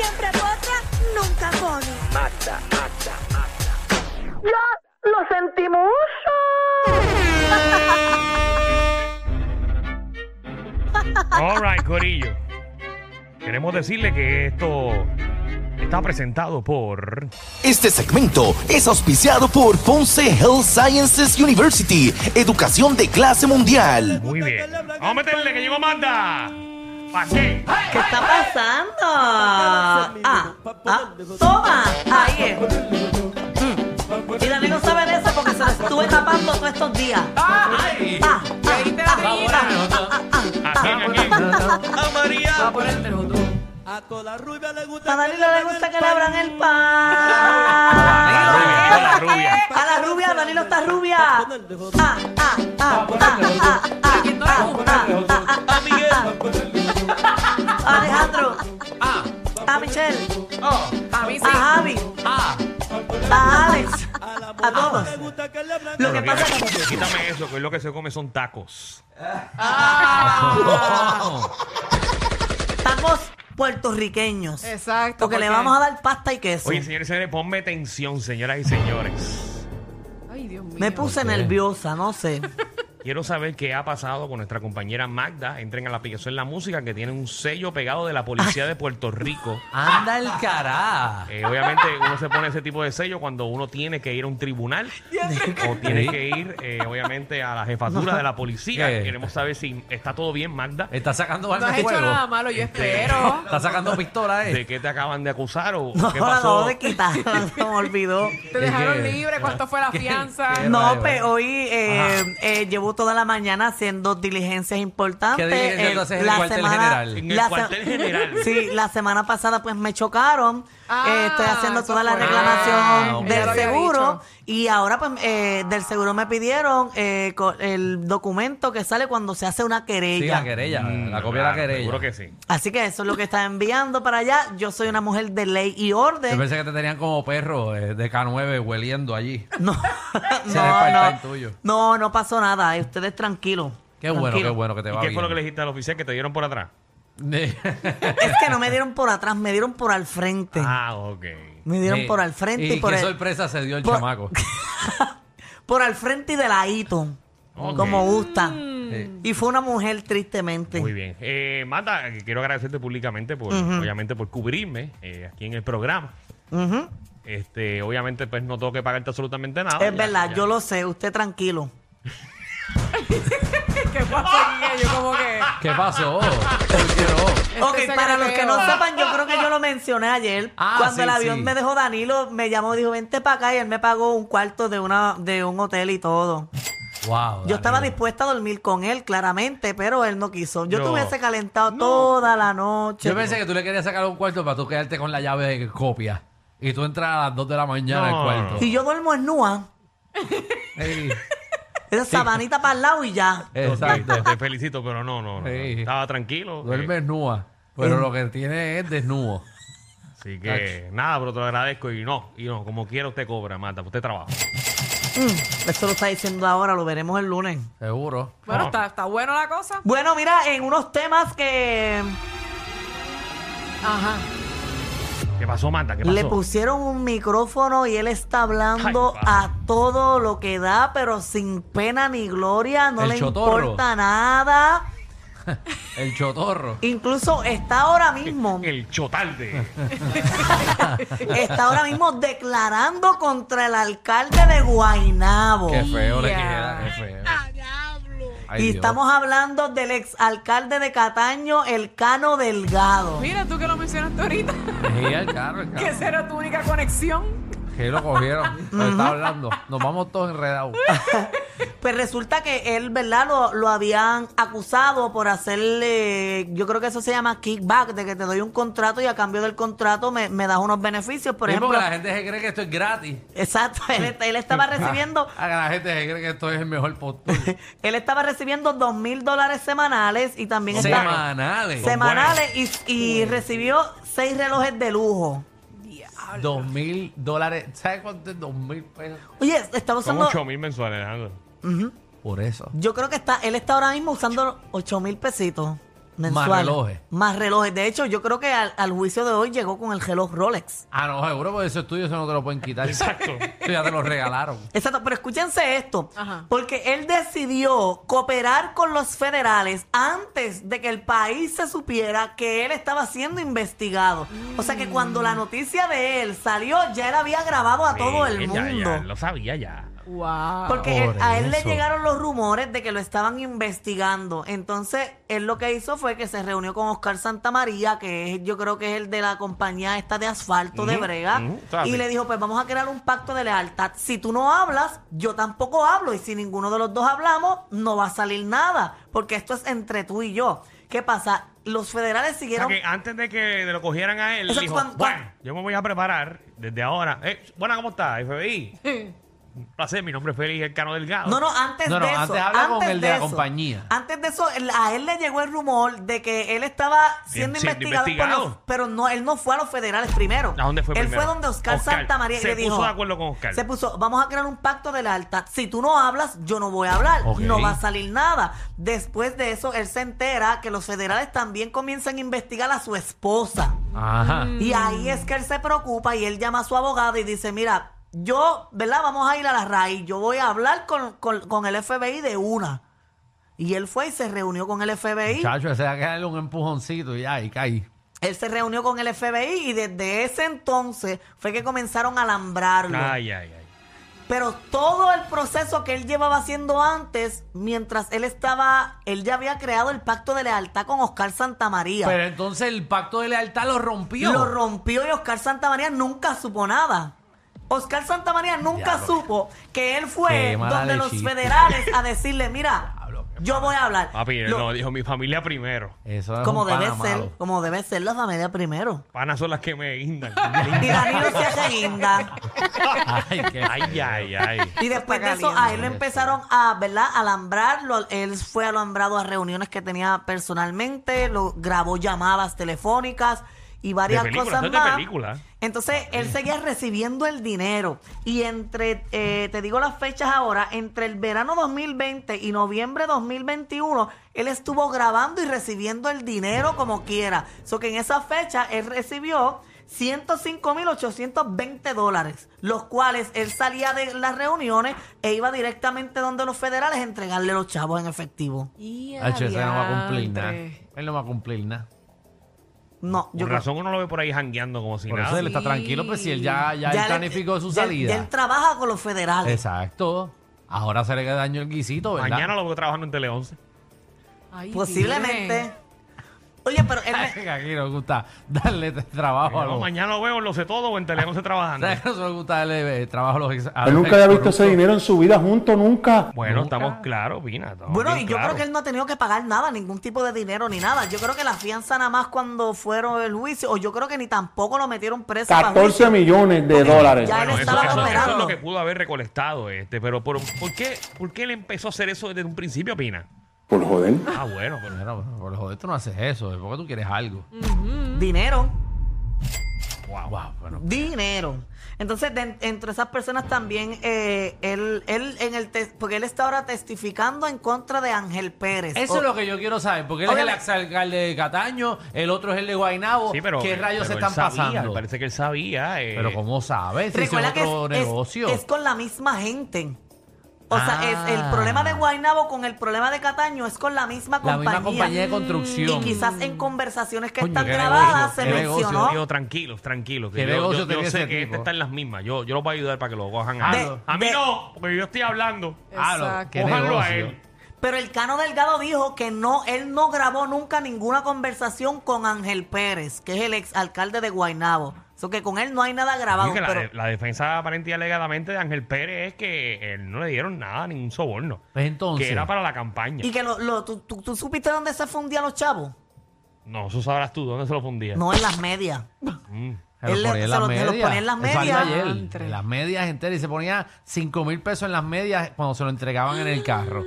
siempre potra, nunca pone. Magda, Magda, Magda. ¡Ya lo sentimos! All right, Corillo. Queremos decirle que esto está presentado por. Este segmento es auspiciado por Ponce Health Sciences University, educación de clase mundial. Muy bien. Vamos a meterle que llegó Amanda. ¿Para qué? ¿Qué está pasando? Ah, ah, toma, ahí es. Mm. Y Dani no sabe de eso porque se lo estuve tapando todos estos días. Ah, ¡Ay! ah, ah, Ahí te ah, la vi. ¿A quién? ¿A quién? A María. Va a ponerte los dos. A Dani no le gusta que le abran el pan. A la rubia, A la rubia, Danilo está rubia. Ah, ah, ah, ah, ah, ah, ah, ah, A Miguel. ah, Alejandro, Ah. a Michelle, Oh. A mí sí. a Javi, Ah. a Alex, a todos. Lo que pasa es quítame, quítame eso, que hoy lo que se come son tacos. tacos puertorriqueños. Exacto. Porque le vamos a dar pasta y queso. Oye, señores y señores, ponme tensión, señoras y señores. Ay, Dios mío. Me puse nerviosa, no sé. Quiero saber qué ha pasado con nuestra compañera Magda. Entren a la aplicación La Música, que tiene un sello pegado de la Policía de Puerto Rico. Anda el cará. Eh, obviamente uno se pone ese tipo de sello cuando uno tiene que ir a un tribunal o tiene que ir, eh, obviamente, a la jefatura de la policía. ¿Qué? Queremos saber si está todo bien, Magda. Está sacando No has de hecho fuego. nada malo, yo espero. Está sacando pistola, ¿De eh. qué te acaban de acusar o No, qué pasó? acabo de quitar, se me olvidó. Te dejaron libre. ¿Cuánto fue la fianza? qué? No, eh. hoy eh, eh, llevo toda la mañana haciendo diligencias importantes. ¿Qué diligencia Eh, tú haces en el la cuartel semana- general? En el la se- cuartel general. Sí, la semana pasada pues me chocaron. Ah, Eh, estoy haciendo eso toda la fue. reclamación Ah, ok. Del lo había seguro. Y ahora pues eh, del seguro me pidieron eh, co- el documento que sale cuando se hace una Sí, querella. la querella. Mm, la copia de la querella. Seguro que sí. Así que eso es lo que está enviando para allá. Yo soy una mujer de ley y Yo orden. pensé que te tenían como perro eh, de K9 hueliendo allí. No, Ese no, el no. part-time tuyo. No, no pasó nada. eh, Ustedes tranquilos. Qué bueno, Tranquilos. qué bueno que te ¿Y va qué bien. fue lo que le dijiste al oficial que te dieron por atrás? Es que no me dieron por atrás, me dieron por al frente. Ah, ok. Me dieron Sí. por al frente y, y por qué el- sorpresa se dio el por- chamaco. por al frente y de ladito. Ok. Como gusta. Sí. Y fue una mujer tristemente. Muy bien. Eh, Magda, eh, quiero agradecerte públicamente por, obviamente, por cubrirme eh, aquí en el programa. Ujú. Este, obviamente, pues no tengo que pagarte absolutamente nada. Es Ya- verdad, ya. yo lo sé, usted tranquilo. ¿Qué pasó aquí? Yo como que... ¿Qué pasó? ¿Por qué no? ok, Este para los que no sepan, yo creo que yo lo mencioné ayer. Ah, cuando sí, el avión sí. me dejó Danilo, me llamó y dijo, vente para acá y él me pagó un cuarto de, una, de un hotel y todo. Wow. Yo estaba dispuesta a dormir con él, claramente, pero él no quiso. Yo No. te hubiese calentado toda la noche. Yo pensé que tú le querías sacar un cuarto para tú quedarte con la llave de copia. Y tú entras a las 2 de la mañana No, al cuarto. Si yo duermo en nua, Ey, esa sabanita para el lado y ya. Te, exacto. te felicito, pero no, no, no. Sí. Estaba tranquilo. Duerme eh, nua. Pero lo que tiene es desnudo. así que nada, pero te lo agradezco y no, y no, como quiera usted cobra, Marta, usted trabaja. Mm, eso lo está diciendo ahora, lo veremos el lunes. Seguro. Bueno, No. está, está bueno la cosa. Bueno, mira, en unos temas que Ajá. ¿Qué pasó, pasó? le pusieron un micrófono y él está hablando Ay, a todo lo que da, pero sin pena ni gloria, no El le chotorro. importa nada. El chotorro. Incluso está ahora mismo, El chotalde. está ahora mismo declarando contra el alcalde de Guaynabo. Qué feo le queda. Qué feo. Ay, Y Dios. estamos hablando del exalcalde de Cataño, el Cano Delgado. Mira, tú que lo mencionaste ahorita. Sí, el carro, el que carro. esa era tu única conexión. Que lo cogieron. Nos está hablando. Nos vamos todos enredados. Pues resulta que él, ¿verdad? Lo, lo habían acusado por hacerle, yo creo que eso se llama kickback, de que te doy un contrato y a cambio del contrato me, me das unos beneficios. Por Sí, ejemplo, porque la gente se cree que esto es gratis. exacto, él, él estaba recibiendo, Ah, la gente se cree que esto es el mejor postor. él estaba recibiendo dos mil dólares semanales y también Semanales. semanales y, y recibió seis relojes de lujo. Dos mil dólares. ¿Sabes cuánto es dos mil pesos? Oye, estaba Son usando, 8 mil mensuales, Alejandro. Por eso. yo creo que está, él está ahora mismo usando ocho mil pesitos. mensuales. relojes. Más relojes. De hecho, yo creo que al, al juicio de hoy llegó con el reloj Rolex. Ah, no, seguro, porque ese estudio eso no te lo pueden quitar. Exacto. Eso ya te lo regalaron. Exacto, pero escúchense esto, Ajá. porque él decidió cooperar con los federales antes de que el país se supiera que él estaba siendo investigado. O sea que cuando la noticia de él salió, ya él había grabado a todo el Eh, ya, mundo. ya, lo sabía ya. Wow. Porque él- a él le llegaron los rumores de que lo estaban investigando. Entonces, él lo que hizo fue que se reunió con Oscar Santamaría, que es, yo creo que es el de la compañía esta de asfalto de Ujú, Brega, ujú, y le dijo, pues vamos a crear un pacto de lealtad. Si tú no hablas, yo tampoco hablo. Y si ninguno de los dos hablamos, no va a salir nada. Porque esto es entre tú y yo. ¿Qué pasa? Los federales O sea siguieron... que antes de que lo cogieran a él, Eso dijo, cuando- bueno, yo me voy a preparar desde ahora. Eh, buena, ¿cómo está, FBI? Un placer, mi nombre es Félix Elcano Delgado. No, no, antes No, no, de eso. antes habla con el de la eso, compañía. Antes de eso, a él le llegó el rumor de que él estaba siendo siendo investigado, por investigado. los- pero no, él no fue a los federales primero. ¿A dónde fue Él primero? fue donde Oscar, Oscar. Santamaría y Se le dijo. puso de acuerdo con Oscar. Se puso, vamos a crear un pacto de lealtad. Si tú no hablas, yo no voy a hablar. Ok. No va a salir nada. Después de eso, él se entera que los federales también comienzan a investigar a su esposa. Ajá. Y ahí es que él se preocupa y él llama a su abogado y dice, mira, yo, ¿verdad? Vamos a ir a la raíz. Yo voy a hablar con, con- con el FBI de una. Y él fue y se reunió con el FBI. Muchacho, ese hay que darle un empujoncito y y caí. Él se reunió con el FBI y desde ese entonces fue que comenzaron a alambrarlo. Ay, ay, ay. Pero todo el proceso que él llevaba haciendo antes, mientras él estaba, él ya había creado el pacto de lealtad con Oscar Santamaría. Pero entonces el pacto de lealtad lo rompió. Lo rompió y Oscar Santamaría nunca supo nada. Oscar Santamaría nunca Diablo. supo que él fue Qué mala donde los lechita. federales a decirle, mira, yo voy a hablar. Papi, Lo- no, dijo mi familia primero. Eso es como un debe pana ser, malo. como debe ser la familia primero. Panas son las que me guindan. Y Danilo se hace guinda. Ay, qué ay, ay, ay. Y después de eso, a él lo empezaron a, ¿verdad? Alambrarlo. Él fue alambrado a reuniones que tenía personalmente, lo grabó llamadas telefónicas y varias De película, cosas de más. película. Entonces, él seguía recibiendo el dinero. Y entre, eh, te digo las fechas ahora, entre el verano 2020 y noviembre 2021, él estuvo grabando y recibiendo el dinero como quiera. So que en esa fecha, él recibió 105.820 dólares, los cuales él salía de las reuniones e iba directamente donde los federales a entregarle los chavos en efectivo. Y no va a cumplir nada. Él no va a cumplir nada. No, yo Por creo- razón uno lo ve por ahí jangueando como si Por nada. eso él está tranquilo, pues si él ya, ya, él él- planificó su ya- salida. ya él trabaja con los federales. Exacto. Ahora se le queda daño el guisito, ¿verdad? Mañana lo veo trabajando en Tele 11. Ay, Posiblemente. Oye, pero él me- Aquí nos gusta darle trabajo a los... mañana lo veo en Lo Sé Todo o en Tele 11 trabajando. ¿Sabes que nosotros nos gusta darle eh, trabajo a los ex- a Él los nunca había visto ese excorruptos? dinero en su vida junto, nunca. Bueno, Nunca. estamos claros, Pina. estamos Bueno, bien y yo claros. creo que él no ha tenido que pagar nada, ningún tipo de dinero ni nada. Yo creo que la fianza nada más cuando fueron el juicio, o yo creo que ni tampoco lo metieron preso. para 14 juicio. millones de dólares. ya Bueno, él eso, estaba eso- eso es operando. lo que pudo haber recolectado este, pero por, ¿por, qué, ¿por qué él empezó a hacer eso desde un principio, Pina? Por joder. Ah, bueno, pero pero por joder, tú no haces eso, es porque tú quieres algo. Dinero, Wow, wow, bueno. dinero. Entonces, de- entre esas personas también, eh, él, él en el tes- porque él está ahora testificando en contra de Ángel Pérez. Eso O- es lo que yo quiero saber, porque él es el Obviamente- exalcalde de Cataño, el otro es el de Guaynabo. sí, pero ¿Qué rayos se pero él están sabía, pasando? Parece que él sabía. eh, Pero ¿cómo sabes? Si ese Recuerda es que otro es, es- negocio. es con la misma gente. O sea, Ah. es el problema de Guaynabo con el problema de Cataño es con la misma La compañía. misma compañía de Y construcción. quizás en conversaciones que Coño, están grabadas negocio, se negocio, mencionó. Yo, tranquilos, tranquilos. que ¿Qué yo, negocio yo- yo sé que este está en las mismas. Yo, yo lo voy a ayudar para que lo cojan Ah, a, de- a mí de- no, porque yo estoy hablando. Ah, Cójanlo a negocio. él. Pero el Cano Delgado dijo que no, él no grabó nunca ninguna conversación con Ángel Pérez, que es el ex alcalde de Guaynabo. So que con él no hay nada grabado. Así que la, pero- la defensa aparente y alegadamente de Ángel Pérez es que él no le dieron nada, ningún soborno. Pues entonces. Que era para la campaña. y que lo, lo- ¿tú, tú, tú supiste dónde se fundían los chavos? No, eso sabrás tú, ¿dónde se lo fundía? No en las medias. Mm. Se los Él le- ponía en se las los- se los medias. ponía en las medias. ayer, en las medias enteras. Y se ponía 5 mil pesos en las medias cuando se lo entregaban en el carro.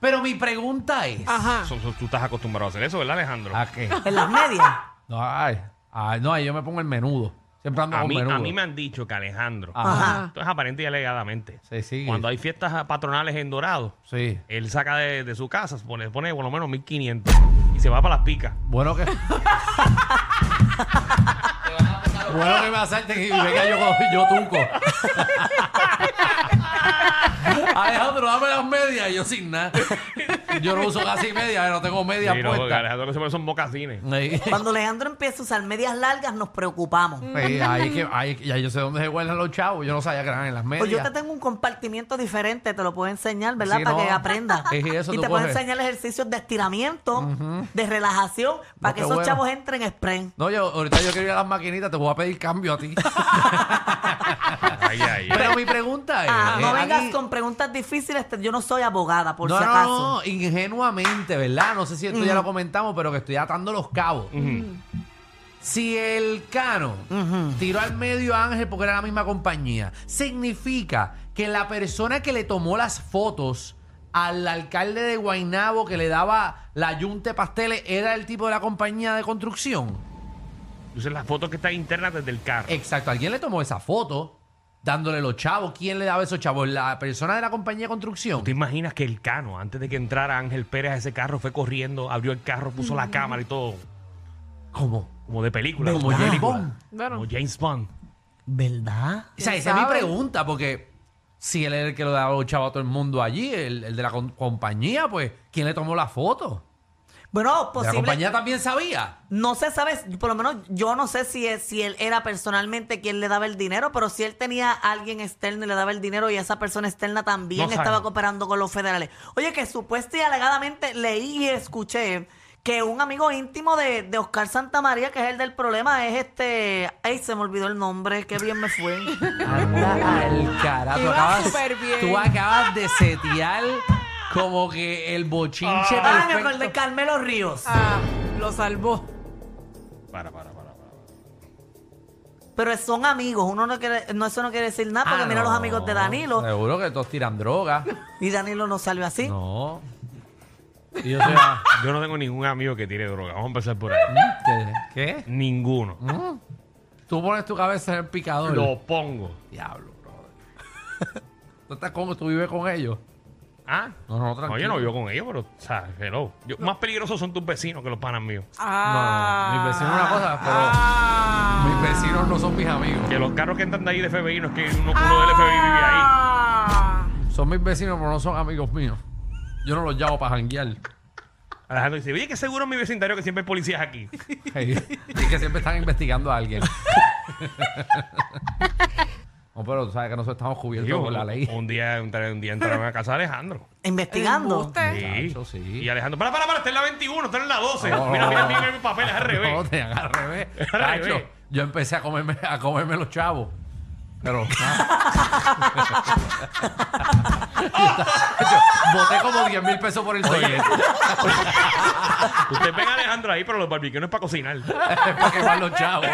Pero mi pregunta es... Ajá. So- so- tú estás acostumbrado a hacer eso, ¿verdad, Alejandro? ¿A qué? En las medias. No, ay, ay, no, ahí yo me pongo el menudo. A con mí, menudo. a mí me han dicho que Alejandro, Ajá. esto es aparente y alegadamente, Sí, cuando hay fiestas patronales en Dorado, Sí. él saca de, de su casa, pone, pone por lo menos 1500 Y se va para las picas. Bueno que. bueno que me asalten y venga yo, yo tunco. Alejandro, dame las medias. Y yo sin nada. Yo no uso casi medias, no tengo medias Sí, no, porque puestas. Alejandro que se pone son mocasines. Sí. Cuando Alejandro empieza a usar medias largas, nos preocupamos. Sí, ahí que, ahí, ya yo sé dónde se guardan los chavos. Yo no sabía que eran en las medias. Pues yo te tengo un compartimiento diferente, te lo puedo enseñar, ¿verdad? Sí, para no. que aprendas. Es eso, y tú te puedo coges. enseñar ejercicios de estiramiento, de relajación, para que qué esos bueno. chavos entren sprint. No, yo ahorita yo quiero ir a las maquinitas, te voy a pedir cambio a ti. Ay, ay, ay. Pero mi pregunta es. Ah, no eh, vengas aquí- con preguntas difíciles, te- yo no soy abogada, por no, si no, acaso. no, ingenuamente, ¿verdad? No sé si esto ya lo comentamos, pero que estoy atando los cabos. Si el Cano tiró al medio a Ángel porque era la misma compañía, significa que la persona que le tomó las fotos al alcalde de Guainabo que le daba la yunte pasteles era el tipo de la compañía de construcción. Entonces las fotos que están internas desde el carro. Exacto, alguien le tomó esa foto dándole los chavos. ¿Quién le daba esos chavos? ¿La persona de la compañía de construcción? ¿Te imaginas que el Cano, antes de que entrara Ángel Pérez a ese carro, fue corriendo, abrió el carro, puso la cámara y todo? ¿Cómo? Como de película. Como James película. Bond. Como James Bond. ¿Verdad? O sea, ¿Quién esa es mi sabe? pregunta, porque si él es el que lo daba los chavos a todo el mundo allí, el, el de la con- compañía, pues, ¿quién le tomó la foto? Bueno, ¿De la posible. compañía también sabía? No se sabe, por lo menos yo no sé si, es, si él era personalmente quien le daba el dinero, pero si él tenía a alguien externo y le daba el dinero y esa persona externa también No estaba cooperando con los federales. Oye, que supuesta y alegadamente leí y escuché que un amigo íntimo de, de Oscar Santamaría, que es el del problema, es este... Ay, se me olvidó el nombre, qué bien me fue. Anda al carajo. Acabas, súper bien. tú acabas de setear como que el bochinche Ah, me perfecto. acordé, Carmelo Ríos. Ah, lo salvó. Para, para, para, para. Pero son amigos, uno no quiere, no, eso no quiere decir nada, porque Ah, mira los amigos de Danilo, Seguro que todos tiran droga. y Danilo no salió así. No. Y yo soy a- Yo no tengo ningún amigo que tire droga. Vamos a empezar por ahí. ¿Qué? ¿Qué? Ninguno. Tú pones tu cabeza en el picador. Lo pongo. Diablo, brother. ¿Tú estás con, tú vives con ellos? ¿Ah? No, no, tranquilo. yo no vivo con ellos, pero, o sea, hello. Yo- Más peligrosos son tus vecinos que los panas míos. Ah. No, mis vecinos una cosa, pero Ah. mis vecinos no son mis amigos. Que los carros que entran de ahí de FBI no es que uno, uno del FBI vive ahí. Ah. Son mis vecinos, pero no son amigos míos. Yo no los llamo para janguear. Alejandro dice, oye, que seguro en mi vecindario que siempre hay policías aquí. Hey, y que siempre están investigando a alguien. no, pero tú sabes que nosotros estamos cubiertos Digo, por la ley. Un día, un, un día entraron a casa de Alejandro. Investigando. Sí. Chacho, sí. Y Alejandro, para, para, para, está en la 21, está en la 12. No, mira, no, mira, no. mira, mi papel, es al revés. No, te al revés. Al Chacho, revés. yo empecé a comerme, a comerme los chavos. Pero. Yo boté como 10 mil pesos por el toilet. Usted ven a Alejandro ahí, pero los barbecues no es para cocinar. Es para quemar los chavos.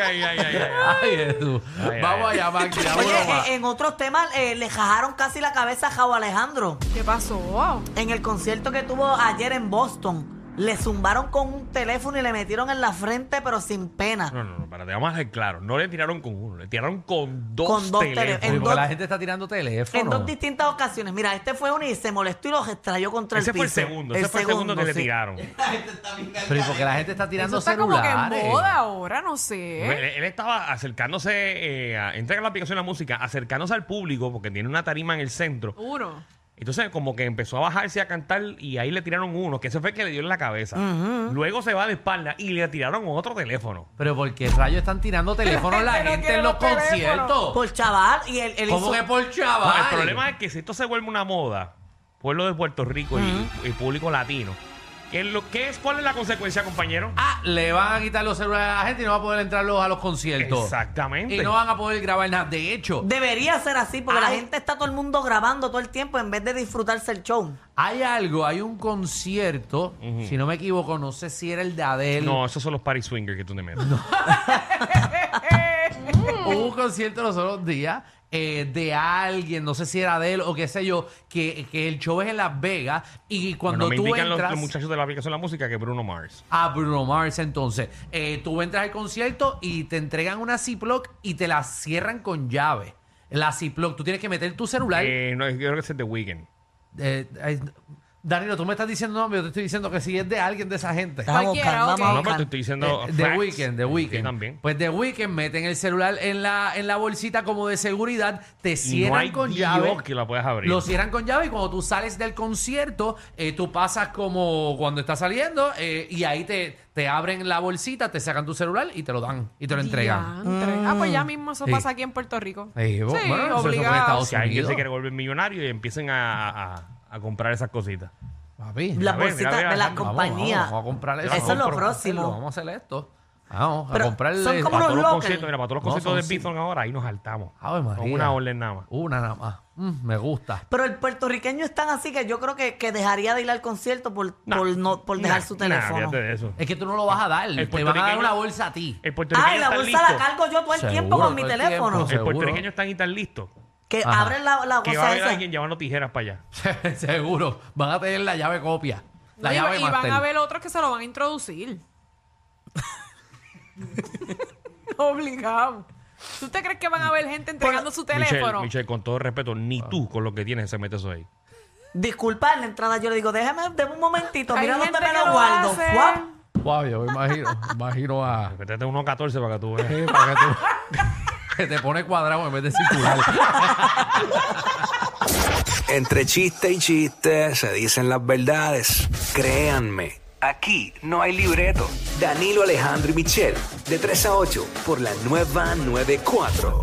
Ay, ay, ay, ay, ay. Ay, Jesús. Vamos allá, Maxi. Oye, en otros temas eh, le jajaron casi la cabeza a Jao Alejandro. ¿Qué pasó? En el concierto que tuvo ayer en Boston, le zumbaron con un teléfono y le metieron en la frente, pero sin pena. No, no, no, espérate, vamos a ser claros. No le tiraron con uno, le tiraron con dos, Con dos teléfonos. teléfonos. Sí, en porque dos- la gente está tirando teléfono. En dos distintas ocasiones. Mira, este fue uno y se molestó y los extrayó contra Ese el fue el piso. segundo, ese fue el segundo que le tiraron. Pero ¿y por qué la gente está tirando Eso está como que en moda ahora, no Él, sé. él estaba acercándose, eh, a, entra en la aplicación de la música, acercándose al público porque tiene una tarima en el centro. Uno. Entonces, como que empezó a bajarse a cantar y ahí le tiraron uno, que ese fue el que le dio en la cabeza. Luego se va de espalda y le tiraron otro teléfono. Pero ¿por qué rayos están tirando teléfonos la gente en los los teléfonos. conciertos? Por chaval, y él, él ¿Cómo hizo- que por No, chaval? el problema es que si esto se vuelve una moda, pueblo de Puerto Rico y, y público latino, ¿qué es lo, qué es, ¿cuál es la consecuencia, compañero? Ah, le van a quitar los celulares a la gente y no va a poder entrar los- a los conciertos. Exactamente. Y no van a poder grabar nada. De hecho, Debería ser así, porque la Ay. gente está todo el mundo grabando todo el tiempo en vez de disfrutarse el show. hay algo, hay un concierto, si no me equivoco, no sé si era el de Adele. No, esos son los party swingers que tú te metes. Hubo un concierto los otros días eh, de alguien, no sé si era Adele o qué sé yo, que, que el show es en Las Vegas y cuando Bueno, me tú indican los, entras... los muchachos de la aplicación de la música que Bruno Mars. a Bruno Mars entonces. Eh, tú entras al concierto y te entregan una Ziploc y te la cierran con llave. La Ziploc, tú tienes que meter tu celular. Eh, no, yo creo que ese es The Weeknd. Eh, Danilo, tú me estás diciendo nombre, yo te estoy diciendo que si es de alguien de esa gente. Cualquiera, buscar, vamos a No, pero te estoy diciendo. Eh, The facts. Weeknd, The Sí, también. Pues The Weeknd meten el celular en la, en la bolsita como de seguridad, te Y no cierran hay con Dios llave. que la puedas abrir. Lo cierran con llave y cuando tú sales del concierto, eh, tú pasas como cuando estás saliendo eh, y ahí te, te abren la bolsita, te sacan tu celular y te lo dan y te lo entregan. Diantre. Ah, pues ya mismo eso Sí. pasa aquí en Puerto Rico. Eh, bueno, sí, eso- eso fue en obligado. Estados Si alguien Unidos. se quiere volver millonario y empiecen a, a- a comprar esas cositas. Papi, Las A ver, bolsitas mira, de las Alejandro, vamos, compañías. Vamos, vamos a comprar eso. Eso es lo a próximo. Vamos a hacer esto. Vamos a Pero comprarle. son como Para los conciertos, mira, para todos los No, conciertos de sí. Bison ahora, ahí nos saltamos. Con una orden nada más. Una nada más. Mm, me gusta. Pero el puertorriqueño es tan así que yo creo que, que dejaría de ir al concierto por, Nah. por, no, por dejar Nah, su teléfono. fíjate de eso. Es que tú no lo vas a dar. El Te van a dar una bolsa a ti. El puertorriqueño Ay, la está bolsa listo. la cargo yo todo el Seguro, tiempo con mi teléfono. tiempo. El puertorriqueño está ahí tan listo Que Ajá. abren la, la que va a cosa haber esa. alguien llevando tijeras para allá. Seguro. Van a tener la llave copia. La No, y- llave y, van a ver otros que se lo van a introducir. Obligado. ¿Tú te crees que van a ver gente entregando su Michelle, teléfono? Michelle, con todo respeto, ni tú con lo que tienes se mete eso ahí. Disculpa, en la entrada yo le digo, déjame, déjame un momentito, Hay mira dónde gente me que lo lo guardo. hace. Guap. Wow, yo me imagino, me imagino a. Métete unos 14 para que tú veas. Sí, para que tú- que te pone cuadrado en vez de circular. Entre chiste y chiste se dicen las verdades. Créanme, aquí no hay libreto. Danilo Alejandro y Michelle, de 3 a 8, por la nueva 94.